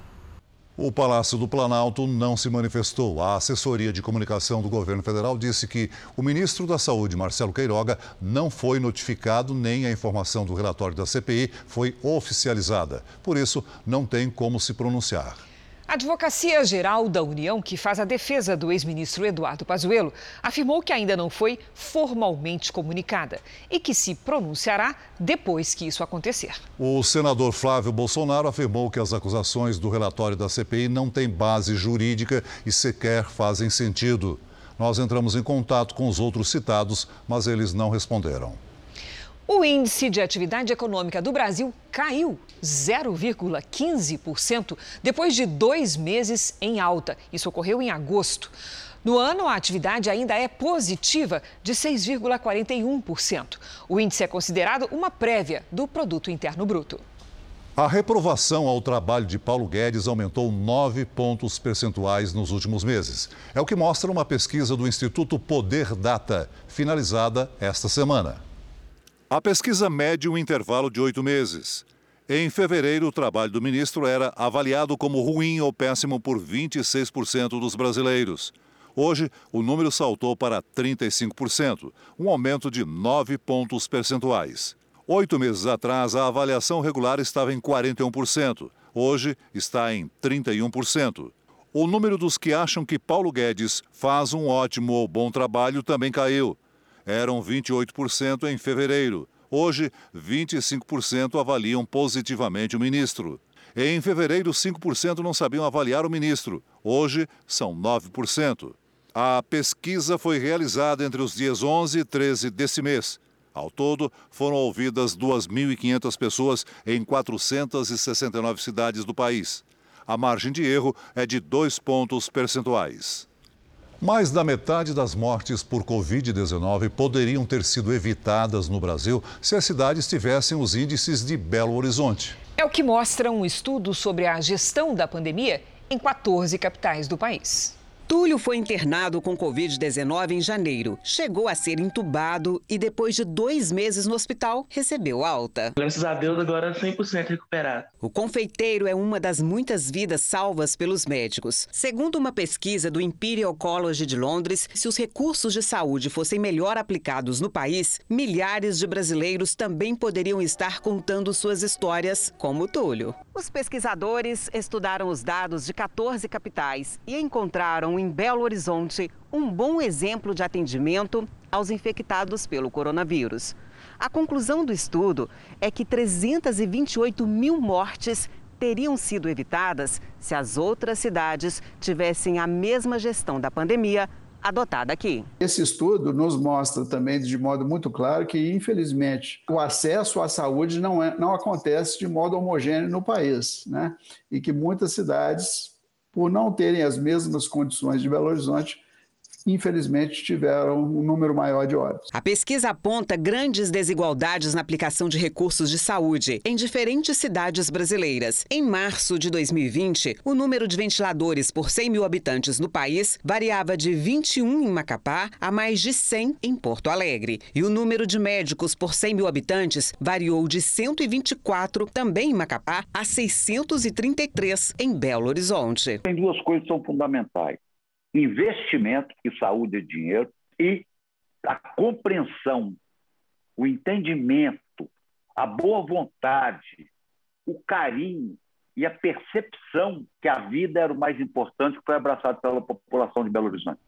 O Palácio do Planalto não se manifestou. A assessoria de comunicação do governo federal disse que o ministro da Saúde, Marcelo Queiroga, não foi notificado nem a informação do relatório da CPI foi oficializada. Por isso, não tem como se pronunciar. A Advocacia Geral da União, que faz a defesa do ex-ministro Eduardo Pazuello, afirmou que ainda não foi formalmente comunicada e que se pronunciará depois que isso acontecer. O senador Flávio Bolsonaro afirmou que as acusações do relatório da CPI não têm base jurídica e sequer fazem sentido. Nós entramos em contato com os outros citados, mas eles não responderam. O índice de atividade econômica do Brasil caiu 0,15% depois de dois meses em alta. Isso ocorreu em agosto. No ano, a atividade ainda é positiva, de 6,41%. O índice é considerado uma prévia do Produto Interno Bruto. A reprovação ao trabalho de Paulo Guedes aumentou nove pontos percentuais nos últimos meses. É o que mostra uma pesquisa do Instituto Poder Data, finalizada esta semana. A pesquisa mede um intervalo de oito meses. Em fevereiro, o trabalho do ministro era avaliado como ruim ou péssimo por 26% dos brasileiros. Hoje, o número saltou para 35%, um aumento de 9 pontos percentuais. Oito meses atrás, a avaliação regular estava em 41%. Hoje, está em 31%. O número dos que acham que Paulo Guedes faz um ótimo ou bom trabalho também caiu eram 28% em fevereiro. Hoje, 25% avaliam positivamente o ministro. Em fevereiro, 5% não sabiam avaliar o ministro. Hoje, são 9%. A pesquisa foi realizada entre os dias 11 e 13 desse mês. Ao todo, foram ouvidas 2.500 pessoas em 469 cidades do país. A margem de erro é de dois pontos percentuais. Mais da metade das mortes por Covid-19 poderiam ter sido evitadas no Brasil se as cidades tivessem os índices de Belo Horizonte. É o que mostra um estudo sobre a gestão da pandemia em 14 capitais do país. Túlio foi internado com Covid-19 em janeiro. Chegou a ser entubado e, depois de dois meses no hospital, recebeu alta. Graças a Deus, agora 100% recuperado. O confeiteiro é uma das muitas vidas salvas pelos médicos. Segundo uma pesquisa do Imperial College de Londres, se os recursos de saúde fossem melhor aplicados no país, milhares de brasileiros também poderiam estar contando suas histórias, como Túlio. Os pesquisadores estudaram os dados de 14 capitais e encontraram em Belo Horizonte um bom exemplo de atendimento aos infectados pelo coronavírus. A conclusão do estudo é que 328 mil mortes teriam sido evitadas se as outras cidades tivessem a mesma gestão da pandemia adotada aqui. Esse estudo nos mostra também de modo muito claro que, infelizmente, o acesso à saúde não, é, não acontece de modo homogêneo no país, né? E que muitas cidades, por não terem as mesmas condições de Belo Horizonte, infelizmente, tiveram um número maior de óbitos. A pesquisa aponta grandes desigualdades na aplicação de recursos de saúde em diferentes cidades brasileiras. Em março de 2020, o número de ventiladores por 100 mil habitantes no país variava de 21 em Macapá a mais de 100 em Porto Alegre. E o número de médicos por 100 mil habitantes variou de 124, também em Macapá, a 633 em Belo Horizonte. Tem duas coisas que são fundamentais investimento, que saúde é dinheiro, e a compreensão, o entendimento, a boa vontade, o carinho e a percepção que a vida era o mais importante que foi abraçado pela população de Belo Horizonte.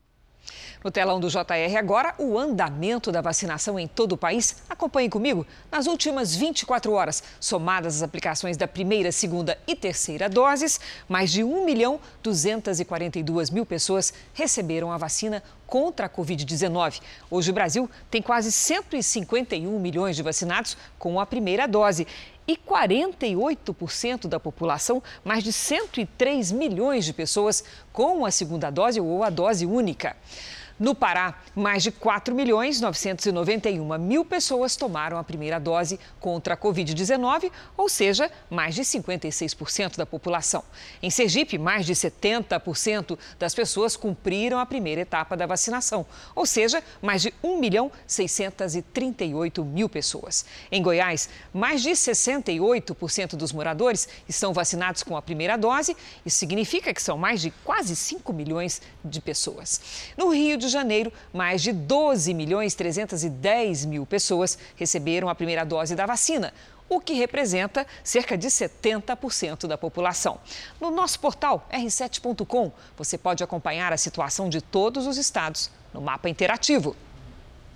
No telão do JR agora, o andamento da vacinação em todo o país. Acompanhe comigo. Nas últimas 24 horas, somadas as aplicações da primeira, segunda e terceira doses, mais de 1 milhão 242 mil pessoas receberam a vacina contra a Covid-19. Hoje o Brasil tem quase 151 milhões de vacinados com a primeira dose e 48% da população, mais de 103 milhões de pessoas, com a segunda dose ou a dose única. No Pará, mais de 4 milhões 991 mil pessoas tomaram a primeira dose contra a Covid-19, ou seja, mais de 56% da população. Em Sergipe, mais de 70% das pessoas cumpriram a primeira etapa da vacinação, ou seja, mais de 1 milhão 638 mil pessoas. Em Goiás, mais de 68% dos moradores estão vacinados com a primeira dose. Isso significa que são mais de quase 5 milhões de pessoas. No Rio de de Janeiro, mais de 12 milhões 310 mil pessoas receberam a primeira dose da vacina, o que representa cerca de 70% da população. No nosso portal r7.com, você pode acompanhar a situação de todos os estados no mapa interativo.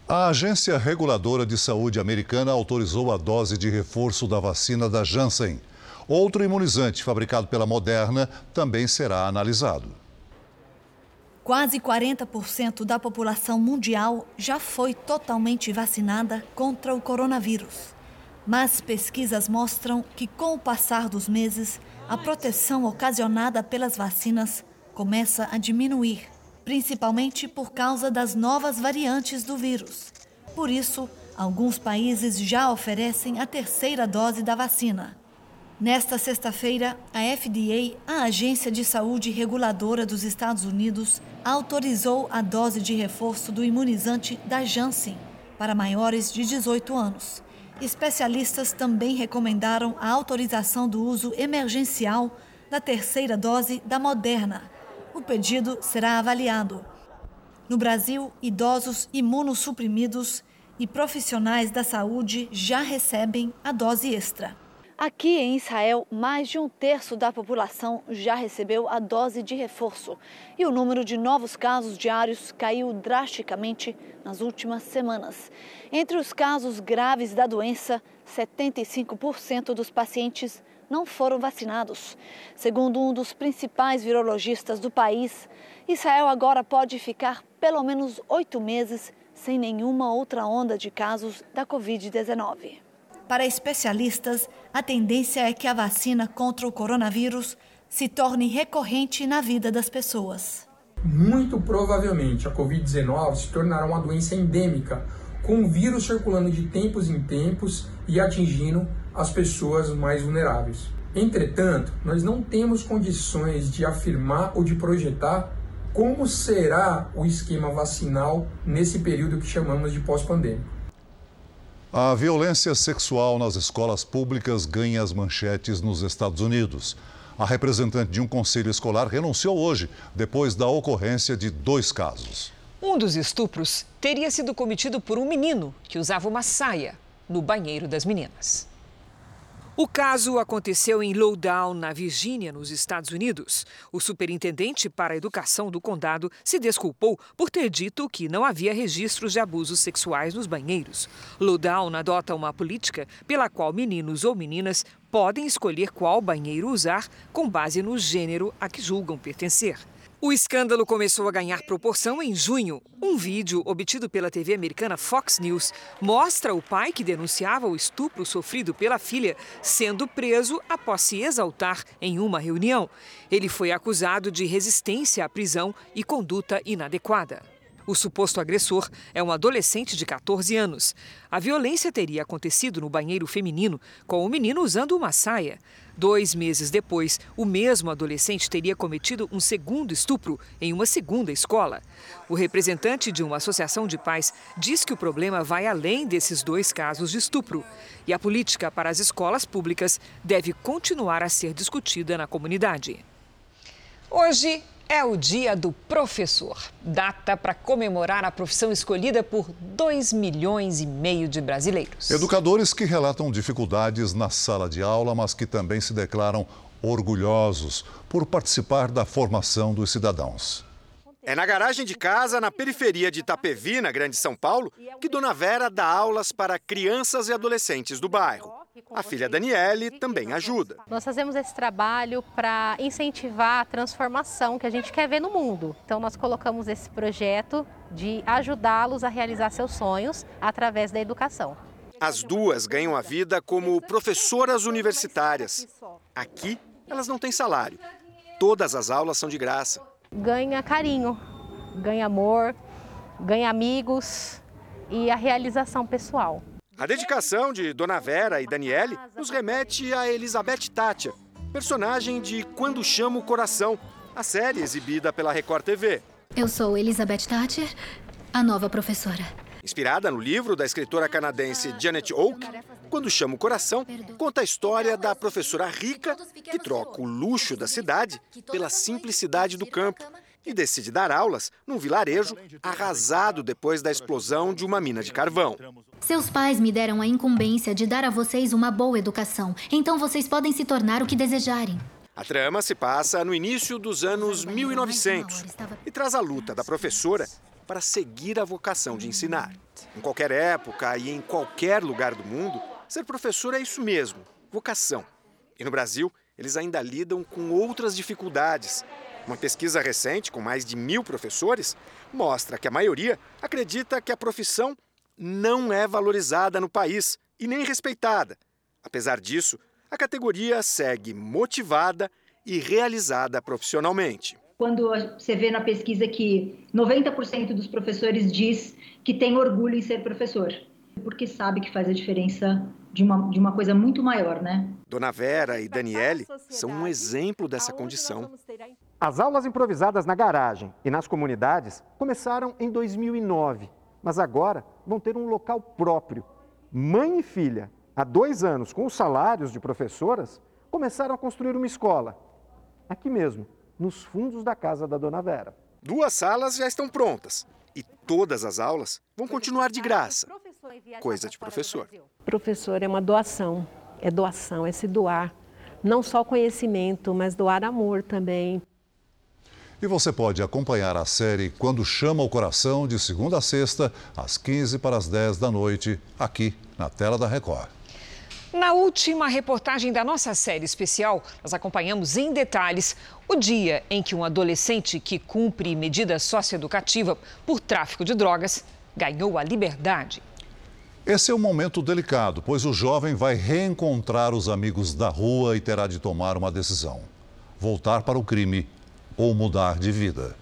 A Agência Reguladora de Saúde americana autorizou a dose de reforço da vacina da Janssen. Outro imunizante fabricado pela Moderna também será analisado. Quase 40% da população mundial já foi totalmente vacinada contra o coronavírus. Mas pesquisas mostram que, com o passar dos meses, a proteção ocasionada pelas vacinas começa a diminuir, principalmente por causa das novas variantes do vírus. Por isso, alguns países já oferecem a terceira dose da vacina. Nesta sexta-feira, a FDA, a Agência de Saúde Reguladora dos Estados Unidos, autorizou a dose de reforço do imunizante da Janssen para maiores de 18 anos. Especialistas também recomendaram a autorização do uso emergencial da terceira dose da Moderna. O pedido será avaliado. No Brasil, idosos imunossuprimidos e profissionais da saúde já recebem a dose extra. Aqui em Israel, mais de um terço da população já recebeu a dose de reforço e o número de novos casos diários caiu drasticamente nas últimas semanas. Entre os casos graves da doença, 75% dos pacientes não foram vacinados. Segundo um dos principais virologistas do país, Israel agora pode ficar pelo menos oito meses sem nenhuma outra onda de casos da Covid-19. Para especialistas, a tendência é que a vacina contra o coronavírus se torne recorrente na vida das pessoas. Muito provavelmente a Covid-19 se tornará uma doença endêmica, com o vírus circulando de tempos em tempos e atingindo as pessoas mais vulneráveis. Entretanto, nós não temos condições de afirmar ou de projetar como será o esquema vacinal nesse período que chamamos de pós-pandêmico. A violência sexual nas escolas públicas ganha as manchetes nos Estados Unidos. A representante de um conselho escolar renunciou hoje, depois da ocorrência de dois casos. Um dos estupros teria sido cometido por um menino que usava uma saia no banheiro das meninas. O caso aconteceu em Lowdown, na Virgínia, nos Estados Unidos. O superintendente para a educação do condado se desculpou por ter dito que não havia registros de abusos sexuais nos banheiros. Lowdown adota uma política pela qual meninos ou meninas podem escolher qual banheiro usar com base no gênero a que julgam pertencer. O escândalo começou a ganhar proporção em junho. Um vídeo obtido pela TV americana Fox News mostra o pai que denunciava o estupro sofrido pela filha sendo preso após se exaltar em uma reunião. Ele foi acusado de resistência à prisão e conduta inadequada. O suposto agressor é um adolescente de 14 anos. A violência teria acontecido no banheiro feminino, com o menino usando uma saia. Dois meses depois, o mesmo adolescente teria cometido um segundo estupro em uma segunda escola. O representante de uma associação de pais diz que o problema vai além desses dois casos de estupro. E a política para as escolas públicas deve continuar a ser discutida na comunidade. Hoje é o Dia do Professor, data para comemorar a profissão escolhida por 2 milhões e meio de brasileiros. Educadores que relatam dificuldades na sala de aula, mas que também se declaram orgulhosos por participar da formação dos cidadãos. É na garagem de casa, na periferia de Itapevi, na Grande São Paulo, que Dona Vera dá aulas para crianças e adolescentes do bairro. A filha Daniele também ajuda. Nós fazemos esse trabalho para incentivar a transformação que a gente quer ver no mundo. Então, nós colocamos esse projeto de ajudá-los a realizar seus sonhos através da educação. As duas ganham a vida como professoras universitárias. Aqui, elas não têm salário. Todas as aulas são de graça ganha carinho, ganha amor, ganha amigos e a realização pessoal. A dedicação de Dona Vera e Daniele nos remete a Elizabeth Tátia, personagem de Quando Chama o Coração, a série exibida pela Record TV. Eu sou Elizabeth Thatcher, a nova professora. Inspirada no livro da escritora canadense Janet Oak, Quando Chama o Coração, conta a história da professora rica que troca o luxo da cidade pela simplicidade do campo e decide dar aulas num vilarejo arrasado depois da explosão de uma mina de carvão. Seus pais me deram a incumbência de dar a vocês uma boa educação, então vocês podem se tornar o que desejarem. A trama se passa no início dos anos 1900 e traz a luta da professora para seguir a vocação de ensinar. Em qualquer época e em qualquer lugar do mundo, ser professor é isso mesmo, vocação. E no Brasil, eles ainda lidam com outras dificuldades. Uma pesquisa recente, com mais de mil professores, mostra que a maioria acredita que a profissão não é valorizada no país e nem respeitada. Apesar disso, a categoria segue motivada e realizada profissionalmente quando você vê na pesquisa que 90% dos professores diz que tem orgulho em ser professor, porque sabe que faz a diferença de uma, de uma coisa muito maior, né? Dona Vera e Daniele são um exemplo dessa condição. As aulas improvisadas na garagem e nas comunidades começaram em 2009, mas agora vão ter um local próprio. Mãe e filha, há dois anos, com os salários de professoras, começaram a construir uma escola. Aqui mesmo, nos fundos da casa da Dona Vera. Duas salas já estão prontas e todas as aulas vão continuar de graça. Coisa de professor. Professor é uma doação, é doação, é se doar. Não só conhecimento, mas doar amor também. E você pode acompanhar a série Quando Chama o Coração, de segunda a sexta, às 15 para as 10 da noite, aqui na tela da Record. Na última reportagem da nossa série especial, nós acompanhamos em detalhes o dia em que um adolescente que cumpre medida socioeducativa por tráfico de drogas ganhou a liberdade. Esse é um momento delicado, pois o jovem vai reencontrar os amigos da rua e terá de tomar uma decisão: voltar para o crime ou mudar de vida.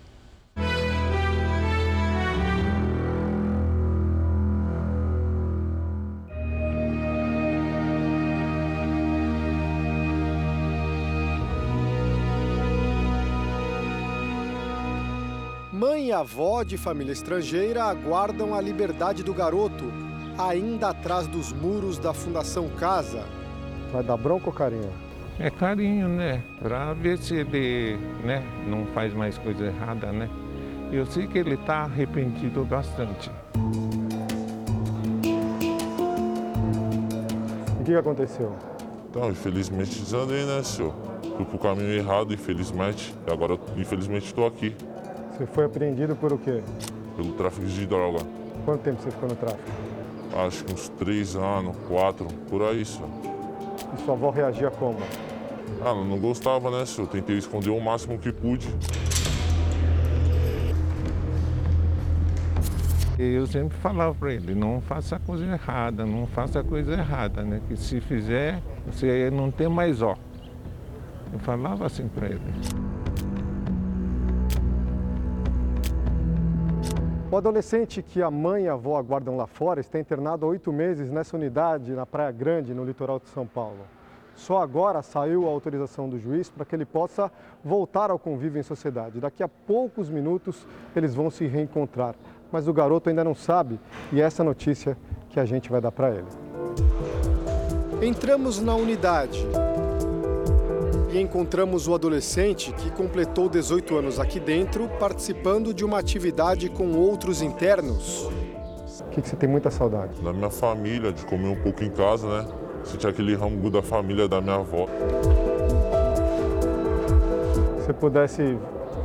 Mãe e avó de família estrangeira aguardam a liberdade do garoto, ainda atrás dos muros da Fundação Casa. Vai dar bronca ou carinho? É carinho, né? Pra ver se ele né, não faz mais coisa errada, né? Eu sei que ele tá arrependido bastante. O que aconteceu? Então, infelizmente desandei, né, senhor? Fui pro caminho errado, infelizmente. E agora, infelizmente, estou aqui. Você foi apreendido por o quê? Pelo tráfico de droga. Quanto tempo você ficou no tráfico? Acho que uns três anos, quatro, por aí, senhor. E sua avó reagia como? Ah, ela não gostava, né, senhor? Tentei esconder o máximo que pude. Eu sempre falava para ele, não faça coisa errada, não faça coisa errada, né? Que se fizer, você não tem mais ó. Eu falava assim para ele. O adolescente que a mãe e a avó aguardam lá fora está internado há oito meses nessa unidade na Praia Grande, no litoral de São Paulo. Só agora saiu a autorização do juiz para que ele possa voltar ao convívio em sociedade. Daqui a poucos minutos eles vão se reencontrar. Mas o garoto ainda não sabe e é essa notícia que a gente vai dar para ele. Entramos na unidade e encontramos o adolescente que completou 18 anos aqui dentro, participando de uma atividade com outros internos. O que, que você tem muita saudade? Da minha família, de comer um pouco em casa, né? Sentir aquele rango da família da minha avó. Se você pudesse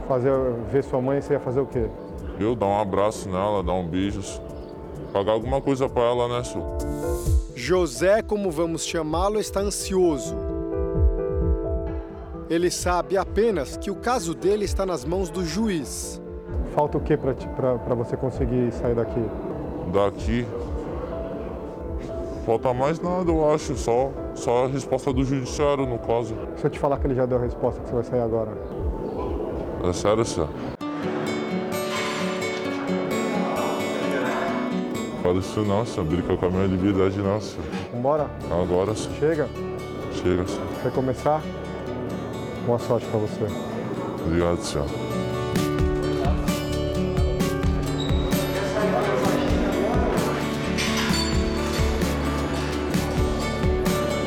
fazer, ver sua mãe, você ia fazer o quê? Eu dar um abraço nela, dar um beijo, pagar alguma coisa para ela, né, Su? José, como vamos chamá-lo, está ansioso. Ele sabe apenas que o caso dele está nas mãos do juiz. Falta o que para você conseguir sair daqui? Daqui. Falta mais nada, eu acho. Só, só a resposta do judiciário, no caso. Se eu te falar que ele já deu a resposta, que você vai sair agora. É sério, senhor? Fala isso não, senhor. Brinca com a minha liberdade, não, senhor. Vambora? Agora, senhor. Chega? Chega, senhor. Quer começar? Boa sorte para você. Obrigado, senhor.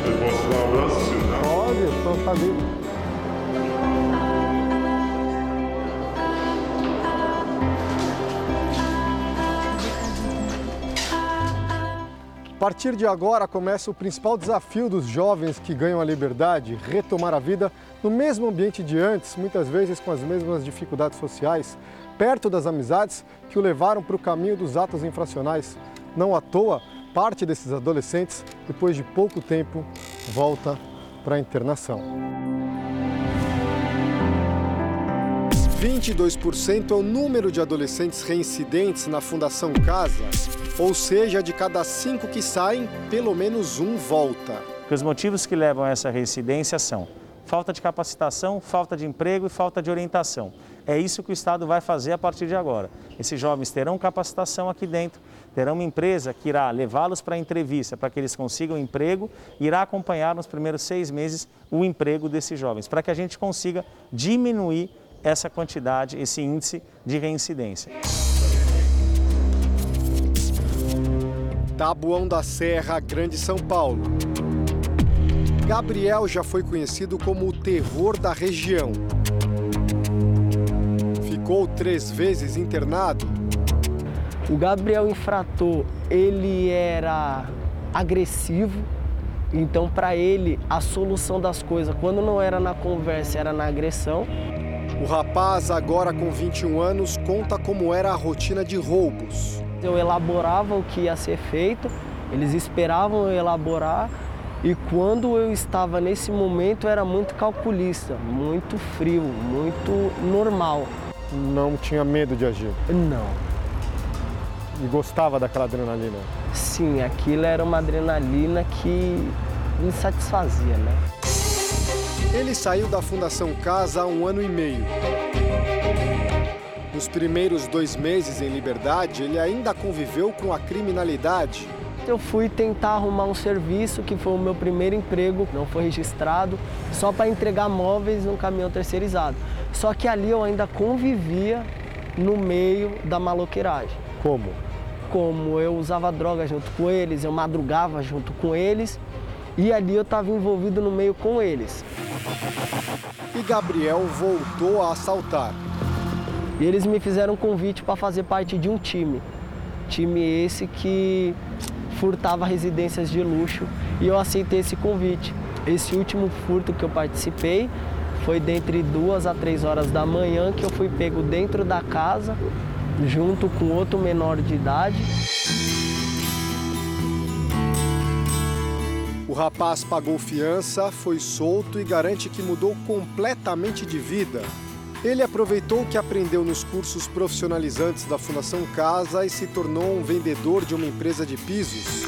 Eu posso dar um abraço, senhor? Pode, só saber. Partir de agora começa o principal desafio dos jovens que ganham a liberdade, retomar a vida no mesmo ambiente de antes, muitas vezes com as mesmas dificuldades sociais, perto das amizades que o levaram para o caminho dos atos infracionais. Não à toa, parte desses adolescentes, depois de pouco tempo, volta para a internação. 22% é o número de adolescentes reincidentes na Fundação Casa, ou seja, de cada cinco que saem, pelo menos um volta. Os motivos que levam a essa reincidência são falta de capacitação, falta de emprego e falta de orientação. É isso que o Estado vai fazer a partir de agora. Esses jovens terão capacitação aqui dentro, terão uma empresa que irá levá-los para a entrevista para que eles consigam emprego e irá acompanhar nos primeiros seis meses o emprego desses jovens, para que a gente consiga diminuir essa quantidade, esse índice de reincidência. Tabuão da Serra, Grande São Paulo. Gabriel já foi conhecido como o terror da região. Ficou três vezes internado. O Gabriel infrator, ele era agressivo, então para ele a solução das coisas, quando não era na conversa, era na agressão. O rapaz, agora com 21 anos, conta como era a rotina de roubos. Eu elaborava o que ia ser feito, eles esperavam eu elaborar E quando eu estava nesse momento, era muito calculista, muito frio, muito normal. Não tinha medo de agir? Não. E gostava daquela adrenalina? Sim, aquilo era uma adrenalina que me satisfazia, né? Ele saiu da Fundação Casa há um ano e meio. Nos primeiros dois meses em liberdade, ele ainda conviveu com a criminalidade. Eu fui tentar arrumar um serviço que foi o meu primeiro emprego, não foi registrado, só para entregar móveis num caminhão terceirizado. Só que ali eu ainda convivia no meio da maloqueiragem. Como? Como eu usava droga junto com eles, eu madrugava junto com eles e ali eu estava envolvido no meio com eles. E Gabriel voltou a assaltar. E eles me fizeram um convite para fazer parte de um time. Time esse que furtava residências de luxo e eu aceitei esse convite. Esse último furto que eu participei foi dentre duas a três horas da manhã que eu fui pego dentro da casa junto com outro menor de idade. O rapaz pagou fiança, foi solto e garante que mudou completamente de vida. Ele aproveitou o que aprendeu nos cursos profissionalizantes da Fundação Casa e se tornou um vendedor de uma empresa de pisos.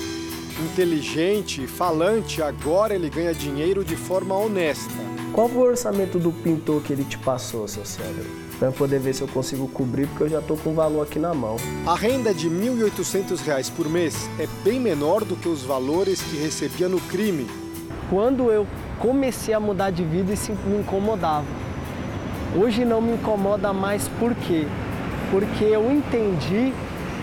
Inteligente falante, agora ele ganha dinheiro de forma honesta. Qual foi o orçamento do pintor que ele te passou, seu cérebro? Para poder ver se eu consigo cobrir, porque eu já estou com o valor aqui na mão. A renda de R$ 1.800 por mês é bem menor do que os valores que recebia no crime. Quando eu comecei a mudar de vida, isso me incomodava. Hoje não me incomoda mais por quê? Porque eu entendi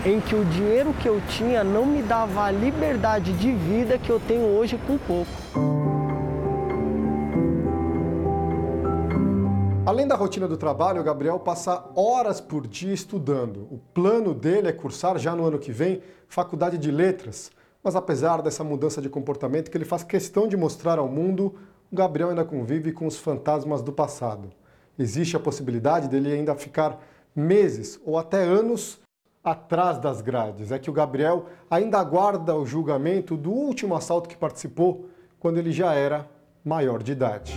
em que o dinheiro que eu tinha não me dava a liberdade de vida que eu tenho hoje com pouco. Além da rotina do trabalho, o Gabriel passa horas por dia estudando. O plano dele é cursar já no ano que vem faculdade de letras. Mas apesar dessa mudança de comportamento que ele faz questão de mostrar ao mundo, o Gabriel ainda convive com os fantasmas do passado. Existe a possibilidade dele ainda ficar meses ou até anos atrás das grades. É que o Gabriel ainda aguarda o julgamento do último assalto que participou quando ele já era maior de idade.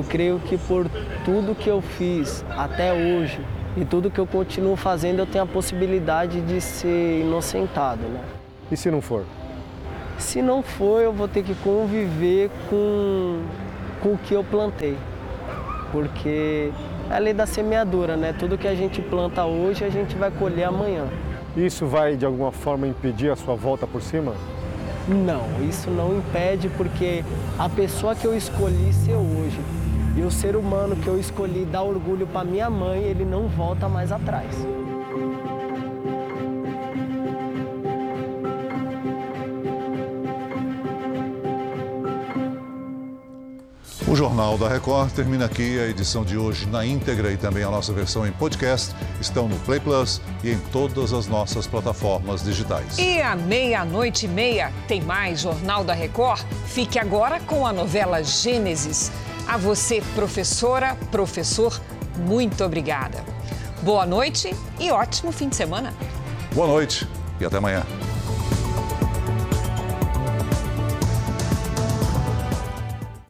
Eu creio que por tudo que eu fiz até hoje e tudo que eu continuo fazendo, eu tenho a possibilidade de ser inocentado, né? E se não for? Se não for, eu vou ter que conviver com, com o que eu plantei. Porque é a lei da semeadura, né? Tudo que a gente planta hoje, a gente vai colher amanhã. Isso vai, de alguma forma, impedir a sua volta por cima? Não, isso não impede porque a pessoa que eu escolhi ser hoje e o ser humano que eu escolhi dar orgulho para minha mãe, ele não volta mais atrás. O Jornal da Record termina aqui. A edição de hoje na íntegra e também a nossa versão em podcast estão no Play Plus e em todas as nossas plataformas digitais. E à meia-noite e meia tem mais Jornal da Record. Fique agora com a novela Gênesis. A você, professora, professor, muito obrigada. Boa noite e ótimo fim de semana. Boa noite e até amanhã.